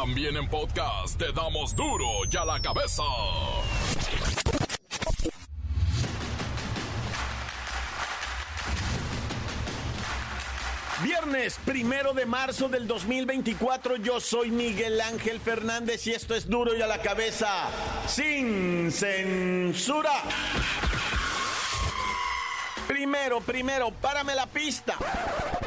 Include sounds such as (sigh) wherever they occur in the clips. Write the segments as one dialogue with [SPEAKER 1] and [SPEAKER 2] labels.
[SPEAKER 1] También en podcast te damos duro y a la cabeza.
[SPEAKER 2] Viernes primero de marzo del 2024, yo soy Miguel Ángel Fernández y esto es duro y a la cabeza, sin censura. Primero, primero, párame la pista.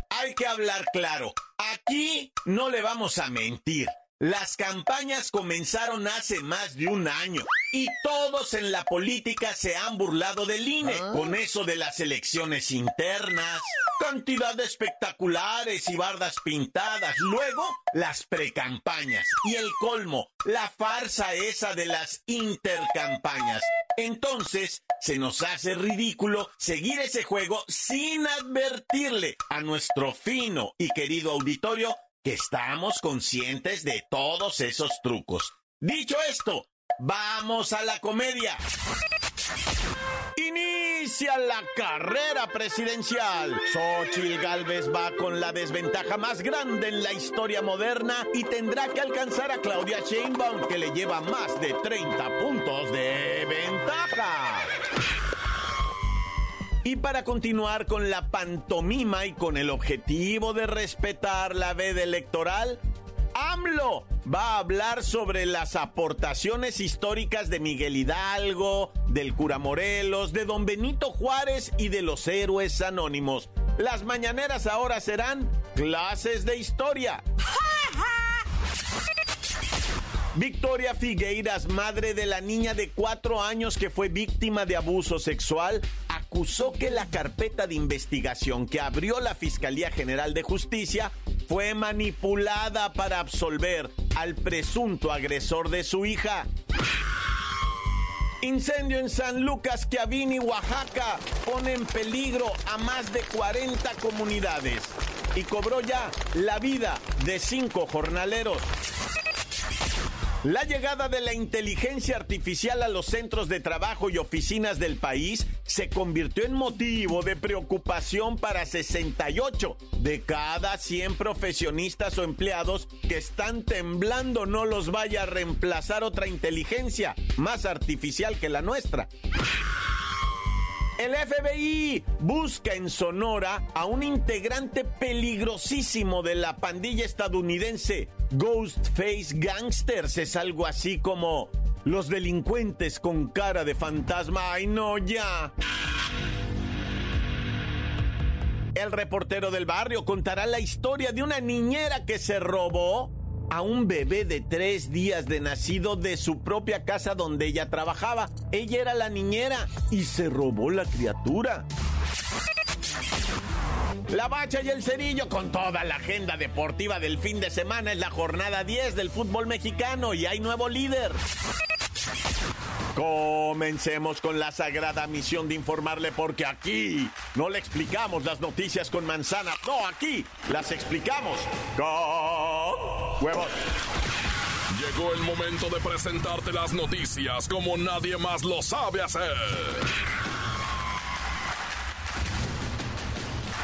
[SPEAKER 2] Hay que hablar claro. Aquí no le vamos a mentir. Las campañas comenzaron hace más de un año y todos en la política se han burlado del INE con eso de las elecciones internas, cantidad de espectaculares y bardas pintadas, luego las precampañas y el colmo, la farsa esa de las intercampañas. Entonces, se nos hace ridículo seguir ese juego sin advertirle a nuestro fino y querido auditorio que estamos conscientes de todos esos trucos. Dicho esto, vamos a la comedia. Inicia la carrera presidencial. Xochitl Galvez va con la desventaja más grande en la historia moderna y tendrá que alcanzar a Claudia Sheinbaum, que le lleva más de 30 puntos de ventaja. Y para continuar con la pantomima y con el objetivo de respetar la veda electoral, AMLO va a hablar sobre las aportaciones históricas de Miguel Hidalgo, del cura Morelos, de don Benito Juárez y de los héroes anónimos. Las mañaneras ahora serán clases de historia. Victoria Figueiras, madre de la niña de cuatro años que fue víctima de abuso sexual, acusó que la carpeta de investigación que abrió la Fiscalía General de Justicia fue manipulada para absolver al presunto agresor de su hija. Incendio en San Lucas, Chiavini, Oaxaca, pone en peligro a más de 40 comunidades y cobró ya la vida de cinco jornaleros. La llegada de la inteligencia artificial a los centros de trabajo y oficinas del país se convirtió en motivo de preocupación para 68 de cada 100 profesionistas o empleados que están temblando no los vaya a reemplazar otra inteligencia más artificial que la nuestra. El FBI busca en Sonora a un integrante peligrosísimo de la pandilla estadounidense Ghostface Gangsters. Es algo así como los delincuentes con cara de fantasma. ¡Ay, no, ya! El reportero del barrio contará la historia de una niñera que se robó a un bebé de tres días de nacido de su propia casa donde ella trabajaba. Ella era la niñera y se robó la criatura. La Bacha y el Cerillo con toda la agenda deportiva del fin de semana es la jornada 10 del fútbol mexicano y hay nuevo líder. Comencemos con la sagrada misión de informarle porque aquí no le explicamos las noticias con manzana, no, aquí las explicamos con huevos.
[SPEAKER 1] Llegó el momento de presentarte las noticias como nadie más lo sabe hacer.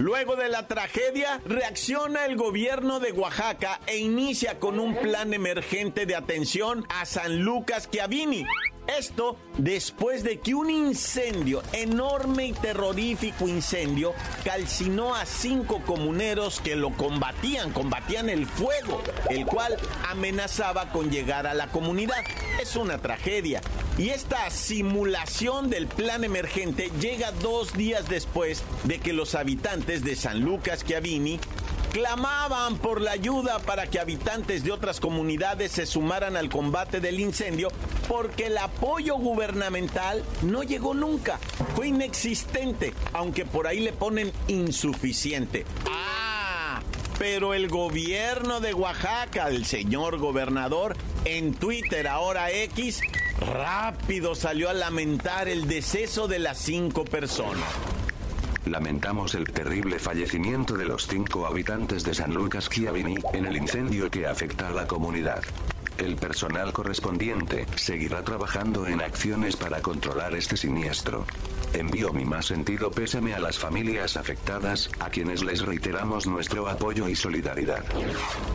[SPEAKER 2] Luego de la tragedia, reacciona el gobierno de Oaxaca e inicia con un plan emergente de atención a San Lucas Chiavini. Esto después de que un incendio, enorme y terrorífico incendio, calcinó a cinco comuneros que lo combatían, combatían el fuego, el cual amenazaba con llegar a la comunidad. Es una tragedia. Y esta simulación del plan emergente llega dos días después de que los habitantes de San Lucas Chiavini clamaban por la ayuda para que habitantes de otras comunidades se sumaran al combate del incendio porque el apoyo gubernamental no llegó nunca, fue inexistente, aunque por ahí le ponen insuficiente. Ah, pero el gobierno de Oaxaca, el señor gobernador, En Twitter, ahora X, rápido salió a lamentar el deceso de las cinco personas.
[SPEAKER 3] Lamentamos el terrible fallecimiento de los cinco habitantes de San Lucas Chiavini en el incendio que afecta a la comunidad. El personal correspondiente seguirá trabajando en acciones para controlar este siniestro. Envío mi más sentido pésame a las familias afectadas, a quienes les reiteramos nuestro apoyo y solidaridad.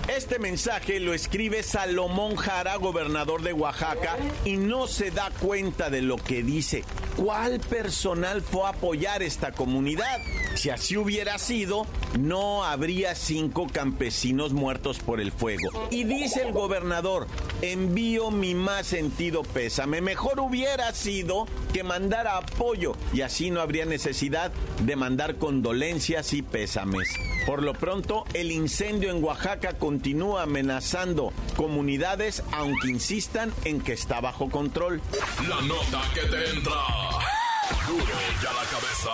[SPEAKER 2] Este mensaje lo escribe Salomón Jara, gobernador de Oaxaca, y no se da cuenta de lo que dice. ¿Cuál personal fue a apoyar esta comunidad? Si así hubiera sido, no habría cinco campesinos muertos por el fuego. Y dice el gobernador, envío mi más sentido pésame. Mejor hubiera sido que mandara apoyo y así no habría necesidad de mandar condolencias y pésames. Por lo pronto, el incendio en Oaxaca continúa amenazando comunidades, aunque insistan en que está bajo control.
[SPEAKER 1] La nota que te entra. Duro ya la cabeza.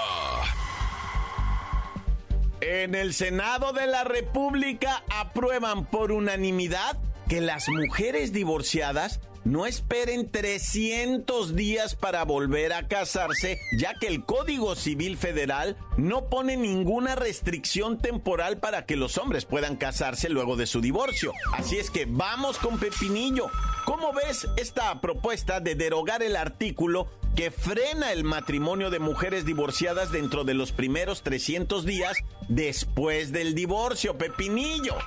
[SPEAKER 2] En el Senado de la República aprueban por unanimidad que las mujeres divorciadas no esperen 300 días para volver a casarse, ya que el Código Civil Federal no pone ninguna restricción temporal para que los hombres puedan casarse luego de su divorcio. Así es que vamos con Pepinillo. ¿Cómo ves esta propuesta de derogar el artículo que frena el matrimonio de mujeres divorciadas dentro de los primeros 300 días después del divorcio, Pepinillo.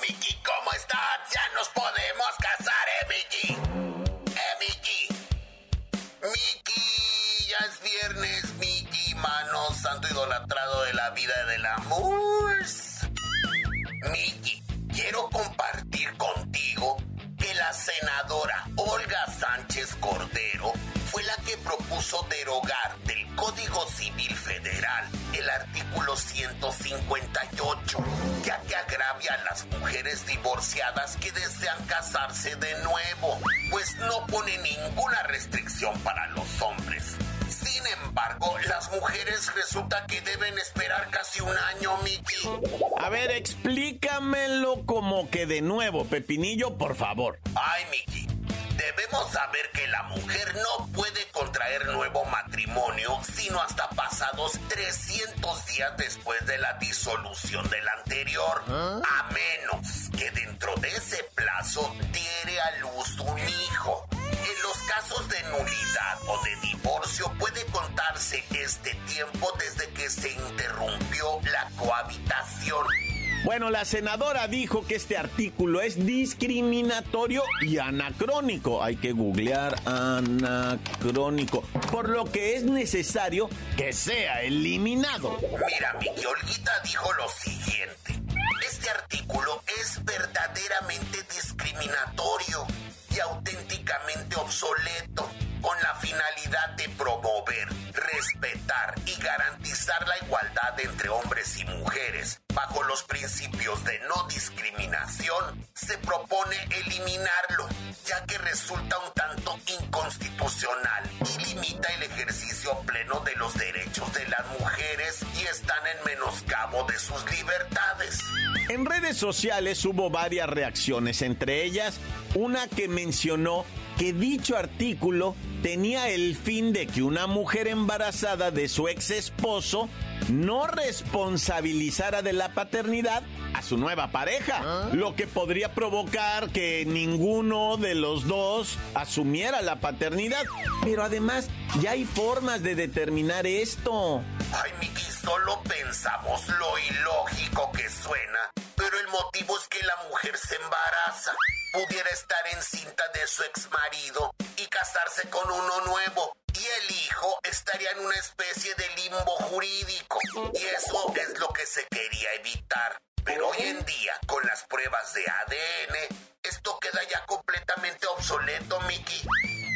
[SPEAKER 4] Miki, ¿cómo estás? Ya nos podemos resulta que deben esperar casi un año, Miki.
[SPEAKER 2] A ver, explícamelo como que de nuevo, Pepinillo, por favor.
[SPEAKER 4] Ay, Miki, debemos saber que la mujer no puede contraer nuevo matrimonio sino hasta pasados 300 días después de la disolución del anterior, a menos que dentro de ese plazo diere a luz un hijo. En los casos de nulidad o de divorcio puede contarse este tiempo desde que se interrumpió la cohabitación.
[SPEAKER 2] Bueno, la senadora dijo que este artículo es discriminatorio y anacrónico. Hay que googlear anacrónico. Por lo que es necesario que sea eliminado.
[SPEAKER 4] Mira, mi Olguita dijo lo siguiente. Este artículo es verdaderamente discriminatorio y auténticamente obsoleto
[SPEAKER 2] sociales hubo varias reacciones, entre ellas una que mencionó que dicho artículo tenía el fin de que una mujer embarazada de su ex esposo no responsabilizara de la paternidad a su nueva pareja, lo que podría provocar que ninguno de los dos asumiera la paternidad. Pero además, ya hay formas de determinar esto.
[SPEAKER 4] Ay, Miki, solo pensamos lo ilógico que suena, pero el motivo es que la mujer se embaraza. Pudiera estar encinta de su ex marido y casarse con uno nuevo. Y el hijo estaría en una especie de limbo jurídico. Y eso es lo que se quería evitar. Pero hoy en día, con las pruebas de ADN, esto queda ya completamente obsoleto, Mickey.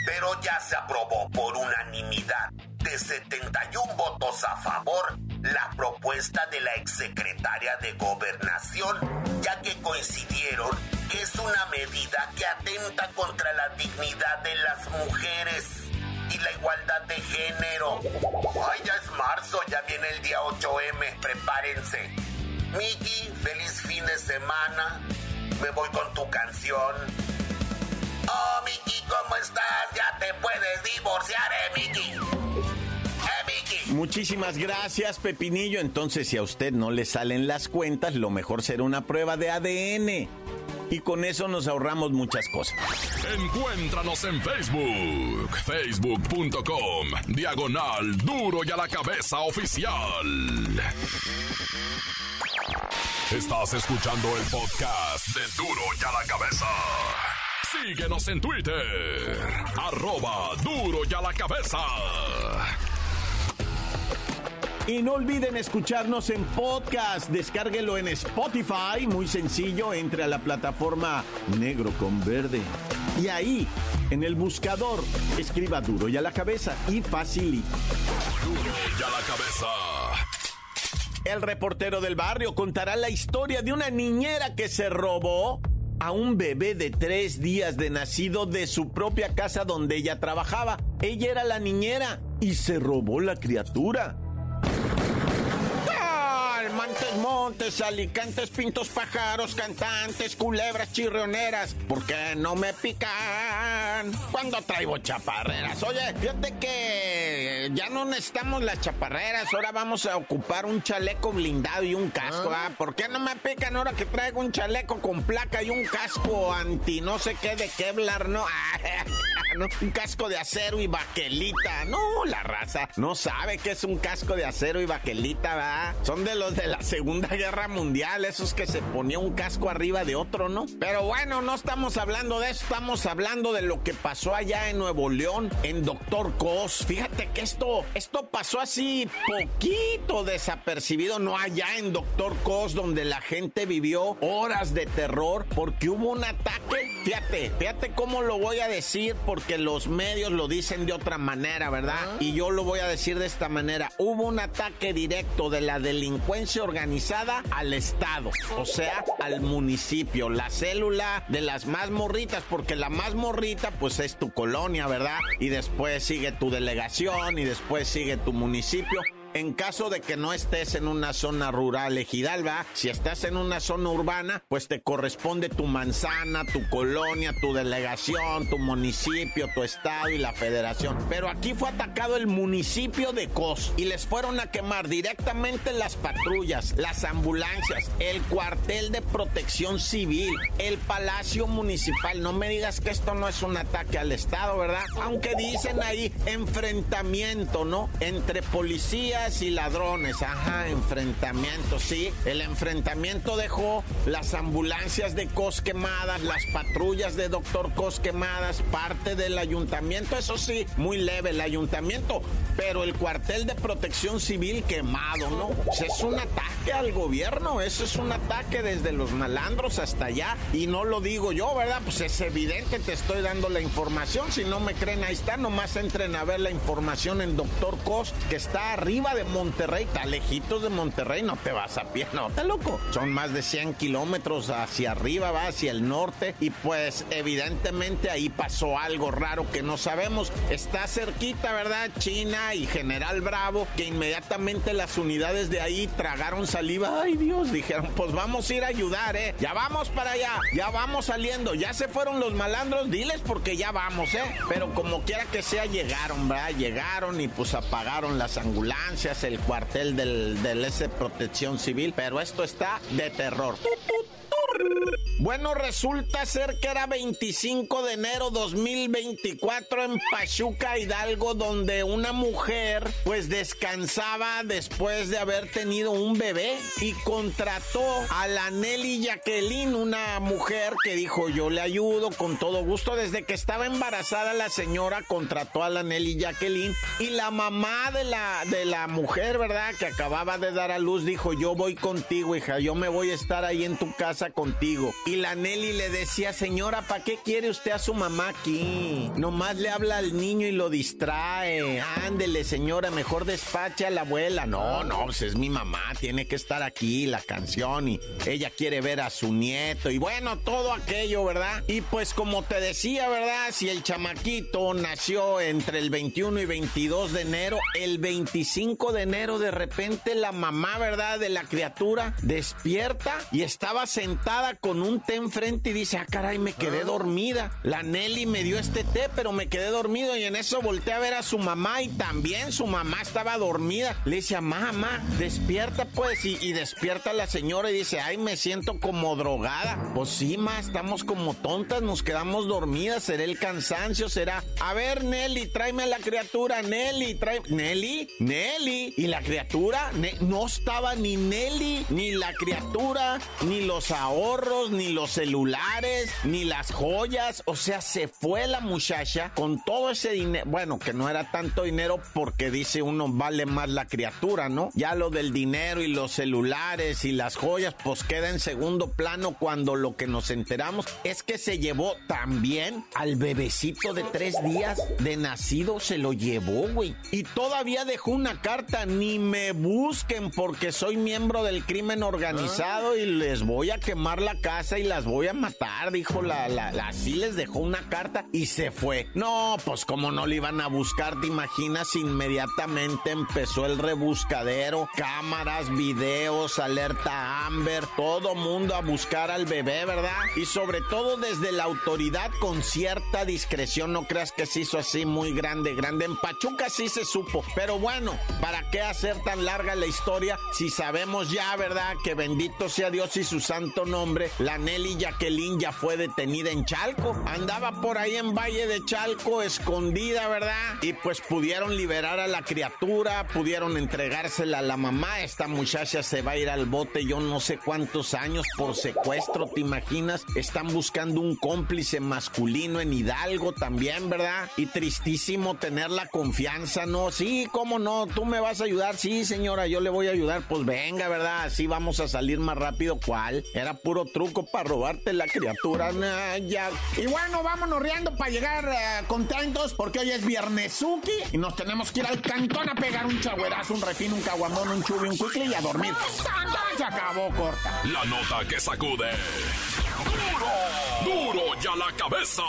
[SPEAKER 4] Pero ya se aprobó por unanimidad de 71 votos a favor la propuesta de la exsecretaria de Gobernación, ya que coincidieron que es una medida que atenta contra la dignidad de las mujeres la igualdad de género. Ay, ya es marzo, ya viene el día 8M, prepárense. Miki, feliz fin de semana. me voy con tu canción. Oh, Miki, ¿cómo estás? Ya te puedes divorciar, eh, Miki. Eh.
[SPEAKER 2] Muchísimas gracias, Pepinillo. Entonces, si a usted no le salen las cuentas, lo mejor será una prueba de ADN. Y con eso nos ahorramos muchas cosas.
[SPEAKER 1] Encuéntranos en Facebook, facebook.com, diagonal duro y a la cabeza oficial. Estás escuchando el podcast de duro y a la cabeza. Síguenos en Twitter, arroba duro y a la cabeza.
[SPEAKER 2] Y no olviden escucharnos en podcast. Descárguelo en Spotify. Muy sencillo. Entre a la plataforma negro con verde. Y ahí, en el buscador, escriba duro y a la cabeza y facilito.
[SPEAKER 1] Duro y a la cabeza.
[SPEAKER 2] El reportero del barrio contará la historia de una niñera que se robó a un bebé de tres días de nacido de su propia casa donde ella trabajaba. Ella era la niñera y se robó la criatura. Montes, montes, alicantes, pintos, pájaros, cantantes, culebras, chirrioneras. ¿Por qué no me pican cuando traigo chaparreras? Oye, fíjate que ya no necesitamos las chaparreras. Ahora vamos a ocupar un chaleco blindado y un casco. ¿ah? ¿Por qué no me pican ahora que traigo un chaleco con placa y un casco anti no sé qué de Kevlar? No, (laughs) no un casco de acero y baquelita. No, la raza no sabe que es un casco de acero y baquelita, ¿va? Son de los de la Segunda Guerra Mundial, esos que se ponía un casco arriba de otro, ¿no? Pero bueno, no estamos hablando de eso, estamos hablando de lo que pasó allá en Nuevo León, en Doctor Cos. Fíjate que esto, esto pasó así poquito desapercibido, no allá en Doctor Cos, donde la gente vivió horas de terror porque hubo un ataque. Fíjate, fíjate cómo lo voy a decir porque los medios lo dicen de otra manera, ¿verdad? Y yo lo voy a decir de esta manera. Hubo un ataque directo de la delincuencia organizada al Estado, o sea, al municipio, la célula de las más morritas, porque la más morrita pues es tu colonia, ¿verdad? Y después sigue tu delegación y después sigue tu municipio en caso de que no estés en una zona rural ejidalba, si estás en una zona urbana, pues te corresponde tu manzana, tu colonia, tu delegación, tu municipio, tu estado y la federación. Pero aquí fue atacado el municipio de Cos y les fueron a quemar directamente las patrullas, las ambulancias, el cuartel de protección civil, el palacio municipal. No me digas que esto no es un ataque al estado, ¿verdad? Aunque dicen ahí enfrentamiento, ¿no? Entre policías y ladrones, ajá, enfrentamiento, sí. El enfrentamiento dejó las ambulancias de Cos quemadas, las patrullas de Doctor Cos quemadas, parte del ayuntamiento, eso sí, muy leve el ayuntamiento, pero el cuartel de protección civil quemado, ¿no? Es un ataque al gobierno, eso es un ataque desde los malandros hasta allá, y no lo digo yo, ¿verdad? Pues es evidente, te estoy dando la información, si no me creen, ahí está, nomás entren a ver la información en Doctor Cos, que está arriba de Monterrey, está lejitos de Monterrey, no te vas a pie, no, está loco. Son más de 100 kilómetros hacia arriba, va hacia el norte, y pues evidentemente ahí pasó algo raro que no sabemos. Está cerquita, ¿verdad? China y General Bravo, que inmediatamente las unidades de ahí tragaron saliva. Ay Dios, dijeron, pues vamos a ir a ayudar, ¿eh? Ya vamos para allá, ya vamos saliendo, ya se fueron los malandros, diles porque ya vamos, ¿eh? Pero como quiera que sea, llegaron, ¿verdad? Llegaron y pues apagaron las ambulancias el cuartel del, del S Protección Civil, pero esto está de terror. Bueno, resulta ser que era 25 de enero 2024 en Pachuca, Hidalgo, donde una mujer pues descansaba después de haber tenido un bebé y contrató a la Nelly Jacqueline, una mujer que dijo yo le ayudo con todo gusto. Desde que estaba embarazada la señora contrató a la Nelly Jacqueline y la mamá de la, de la mujer, ¿verdad? Que acababa de dar a luz dijo yo voy contigo, hija, yo me voy a estar ahí en tu casa contigo. Y la Nelly le decía, señora, ¿para qué quiere usted a su mamá aquí? Nomás le habla al niño y lo distrae. Ándele, señora, mejor despache a la abuela. No, no, pues es mi mamá, tiene que estar aquí, la canción, y ella quiere ver a su nieto, y bueno, todo aquello, ¿verdad? Y pues como te decía, ¿verdad? Si el chamaquito nació entre el 21 y 22 de enero, el 25 de enero de repente la mamá, ¿verdad? De la criatura despierta y estaba sentada con un un té enfrente y dice, ah, caray, me quedé ah. dormida. La Nelly me dio este té, pero me quedé dormido y en eso volteé a ver a su mamá y también su mamá estaba dormida. Le dice, mamá, despierta pues y, despierta la señora y dice, ay, me siento como drogada. Pues sí, ma, estamos como tontas, nos quedamos dormidas, será el cansancio, será... A ver, Nelly, tráeme a la criatura, Nelly, trae... Nelly, Nelly. Y la criatura, no estaba ni Nelly, ni la criatura, ni los ahorros, ni los celulares, ni las joyas. O sea, se fue la muchacha con todo ese dinero. Bueno, que no era tanto dinero porque dice uno vale más la criatura, ¿no? Ya lo del dinero y los celulares y las joyas, pues queda en segundo plano cuando lo que nos enteramos es que se llevó también al bebecito de tres días de nacido, se lo llevó, güey. Y todavía dejó una carta, ni me busquen porque soy miembro del crimen organizado y les voy a quemar la casa y las voy a matar, dijo la, la, la así les dejó una carta y se fue. No, pues como no le iban a buscar, te imaginas, inmediatamente empezó el rebuscadero, cámaras, videos, alerta Amber, todo mundo a buscar al bebé, ¿verdad? Y sobre todo desde la autoridad con cierta discreción, no creas que se hizo así muy grande, grande. En Pachuca sí se supo, pero bueno, ¿para qué hacer tan larga la historia si sabemos ya, ¿verdad? Que bendito sea Dios y su santo nombre, la Nelly Jacqueline ya fue detenida en Chalco. Andaba por ahí en Valle de Chalco, escondida, ¿verdad? Y pues pudieron liberar a la criatura, pudieron entregársela a la mamá. Esta muchacha se va a ir al bote, yo no sé cuántos años por secuestro, ¿te imaginas? Están buscando un cómplice masculino en Hidalgo también, ¿verdad? Y tristísimo tener la confianza, ¿no? Sí, ¿cómo no? ¿Tú me vas a ayudar? Sí, señora, yo le voy a ayudar. Pues venga, ¿verdad? Así vamos a salir más rápido. ¿Cuál? Era puro truco para robarte la criatura. Y bueno, vámonos riendo para llegar eh, contentos porque hoy es Viernesuki y nos tenemos que ir al cantón a pegar un chagüerazo, un refín, un caguamón, un chubi, un cuicle y a dormir. Se acabó corta.
[SPEAKER 1] La nota que sacude. ¡Duro! ¡Duro ya la cabeza!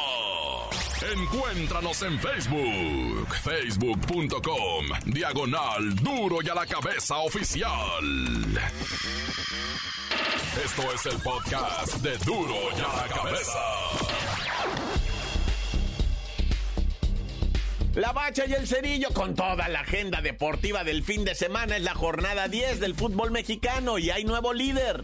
[SPEAKER 1] Encuéntranos en Facebook, facebook.com, diagonal duro y a la cabeza oficial. Esto es el podcast de duro y a la cabeza.
[SPEAKER 2] La Bacha y el Cerillo con toda la agenda deportiva del fin de semana es la jornada 10 del fútbol mexicano y hay nuevo líder.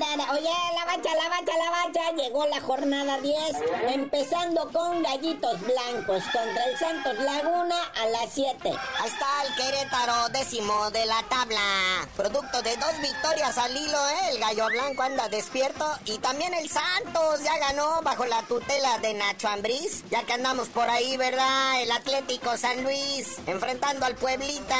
[SPEAKER 5] Oye, la bacha, la bacha, la bacha. Llegó la jornada 10. Empezando con Gallitos Blancos contra el Santos Laguna a las 7.
[SPEAKER 6] Ahí está el Querétaro, décimo de la tabla. Producto de dos victorias al hilo, ¿eh? El Gallo Blanco anda despierto. Y también el Santos ya ganó bajo la tutela de Nacho Ambriz. Ya que andamos por ahí, ¿verdad? El Atlético San Luis enfrentando al Pueblita.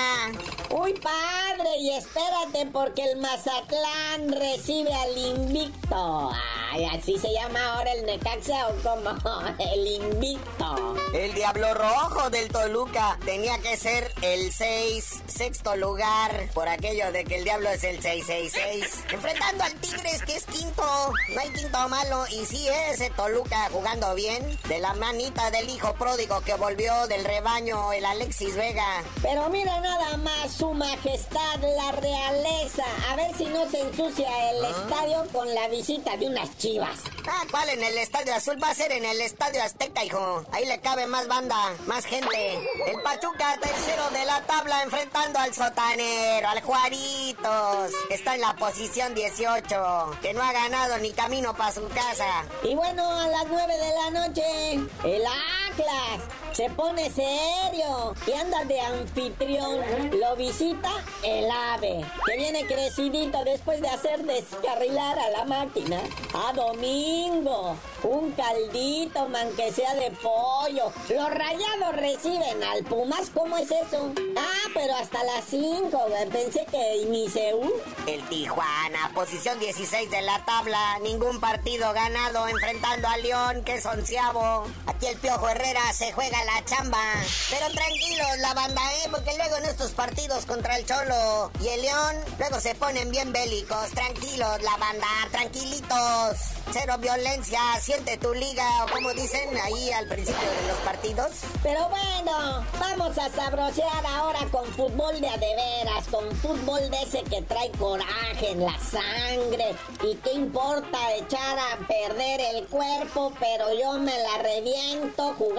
[SPEAKER 5] Uy, padre, y espérate porque el Mazatlán recibe al invicto. Ay, así se llama ahora el Necaxa o como (laughs) el invicto.
[SPEAKER 6] El Diablo Rojo del Toluca tenía que ser el 6, sexto lugar, por aquello de que el Diablo es el 666. (laughs) Enfrentando al Tigres, que es quinto. No hay quinto malo. Y sí, ese Toluca jugando bien. De la manita del hijo pródigo que volvió del rebaño, el Alexis Vega.
[SPEAKER 5] Pero mira nada más, su majestad, la realeza. A ver si no se ensucia el ah. estadio con la visita de unas chivas.
[SPEAKER 6] Ah, ¿cuál en el Estadio Azul? Va a ser en el Estadio Azteca, hijo. Ahí le cabe más banda, más gente. El Pachuca, tercero de la tabla, enfrentando al sotanero, al Juaritos. está en la posición 18, que no ha ganado ni camino para su casa.
[SPEAKER 5] Y bueno, a las 9 de la noche, el Se pone serio y anda de anfitrión. Lo visita el ave, que viene crecidito después de hacer descarrilar a la máquina. A domingo, un caldito, man, que sea de pollo. Los rayados reciben al Pumas, ¿cómo es eso? Ah, pero hasta las 5, pensé que ni
[SPEAKER 6] El Tijuana, posición 16 de la tabla, ningún partido ganado enfrentando a León, que es. Aquí el Piojo Herrera se juega la chamba. Pero tranquilos, la banda, ¿eh? Porque luego en estos partidos contra el Cholo y el León, luego se ponen bien bélicos. Tranquilos, la banda, tranquilitos. Cero violencia, siente tu liga, o como dicen ahí al principio de los partidos.
[SPEAKER 5] Pero bueno, vamos a sabrosear ahora con fútbol de adeveras, con fútbol de ese que trae coraje en la sangre. ¿Y qué importa echar a perder el cuerpo? Pero yo me la reviento jugando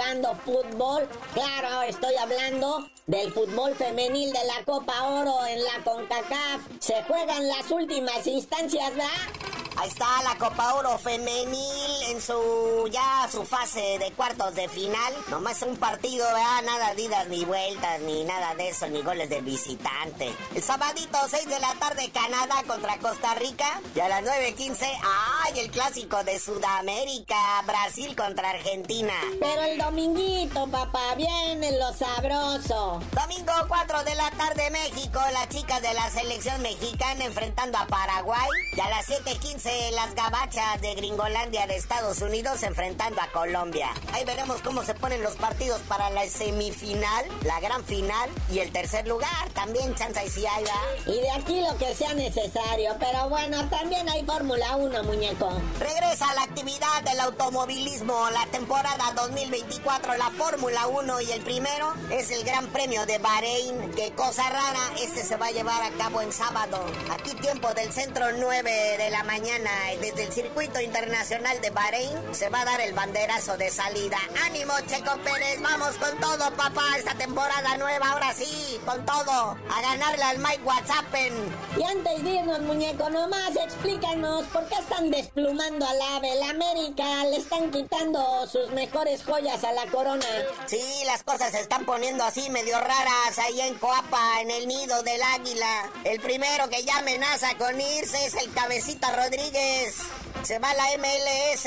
[SPEAKER 5] fútbol. Claro, estoy hablando del fútbol femenil de la Copa Oro en la CONCACAF. Se juegan las últimas instancias, ¿verdad?
[SPEAKER 6] Ahí está la Copa Oro femenil en su ya su fase de cuartos de final. Nomás un partido, ¿verdad? Nada de idas ni vueltas, ni nada de eso, ni goles de visitante. El sabadito, 6 de la tarde, Canadá contra Costa Rica. Y a las 9.15, ¡ay! El clásico de Sudamérica, Brasil contra Argentina.
[SPEAKER 5] Pero el dominguito, papá, viene lo sabroso.
[SPEAKER 6] Domingo, 4 de la tarde, México. Las chicas de la selección mexicana enfrentando a Paraguay. Y a las 7.15, las gabachas de Gringolandia de Estados Unidos enfrentando a Colombia. Ahí veremos cómo se ponen los partidos para la semifinal, la gran final y el tercer lugar. También chance y si hay,
[SPEAKER 5] Y de aquí lo que sea necesario. Pero bueno, también hay Fórmula 1, muñeco.
[SPEAKER 6] Regresa la actividad del automovilismo, la temporada 2024, la Fórmula 1 y el primero es el Gran Premio de Bahrein. Qué cosa rara, este se va a llevar a cabo en sábado. Aquí tiempo del centro 9 de la mañana desde el circuito internacional de Bahrein se va a dar el banderazo de salida. ¡Ánimo, Checo Pérez! ¡Vamos con todo, papá! Esta temporada nueva, ahora sí, con todo. A ganarle al Mike Whatsappen.
[SPEAKER 5] Y antes de irnos, muñeco, nomás explícanos por qué están desplumando al ave. La América le están quitando sus mejores joyas a la corona.
[SPEAKER 6] Sí, las cosas se están poniendo así medio raras ahí en Coapa, en el nido del águila. El primero que ya amenaza con irse es el cabecita Rodríguez se va la MLS.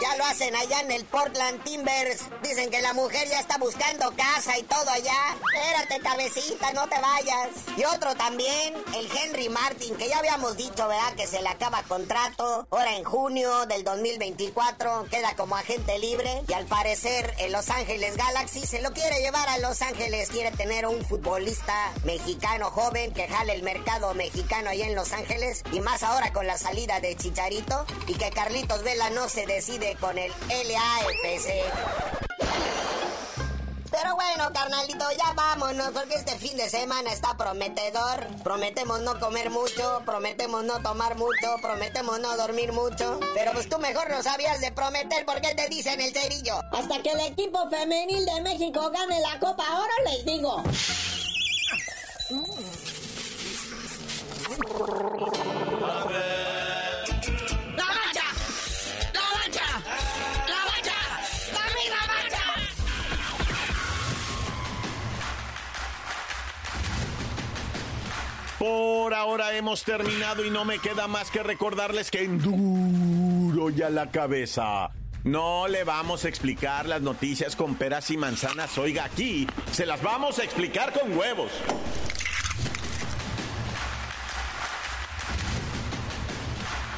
[SPEAKER 6] Ya lo hacen allá en el Portland Timbers. Dicen que la mujer ya está buscando casa y todo allá. Espérate, cabecita, no te vayas. Y otro también, el Henry Martin, que ya habíamos dicho, ¿verdad? Que se le acaba contrato. Ahora en junio del 2024 queda como agente libre. Y al parecer el Los Ángeles Galaxy se lo quiere llevar a Los Ángeles. Quiere tener un futbolista mexicano joven que jale el mercado mexicano allá en Los Ángeles. Y más ahora con la salida de Chicharito y que Carlitos Vela no se decide con el LAFC. Pero bueno, carnalito, ya vámonos, porque este fin de semana está prometedor. Prometemos no comer mucho, prometemos no tomar mucho, prometemos no dormir mucho. Pero pues tú mejor no sabías de prometer porque te dicen el cerillo.
[SPEAKER 5] Hasta que el equipo femenil de México gane la Copa Oro, les digo. (laughs)
[SPEAKER 2] Por ahora hemos terminado y no me queda más que recordarles que en duro ya la cabeza. No le vamos a explicar las noticias con peras y manzanas. Oiga, aquí se las vamos a explicar con huevos.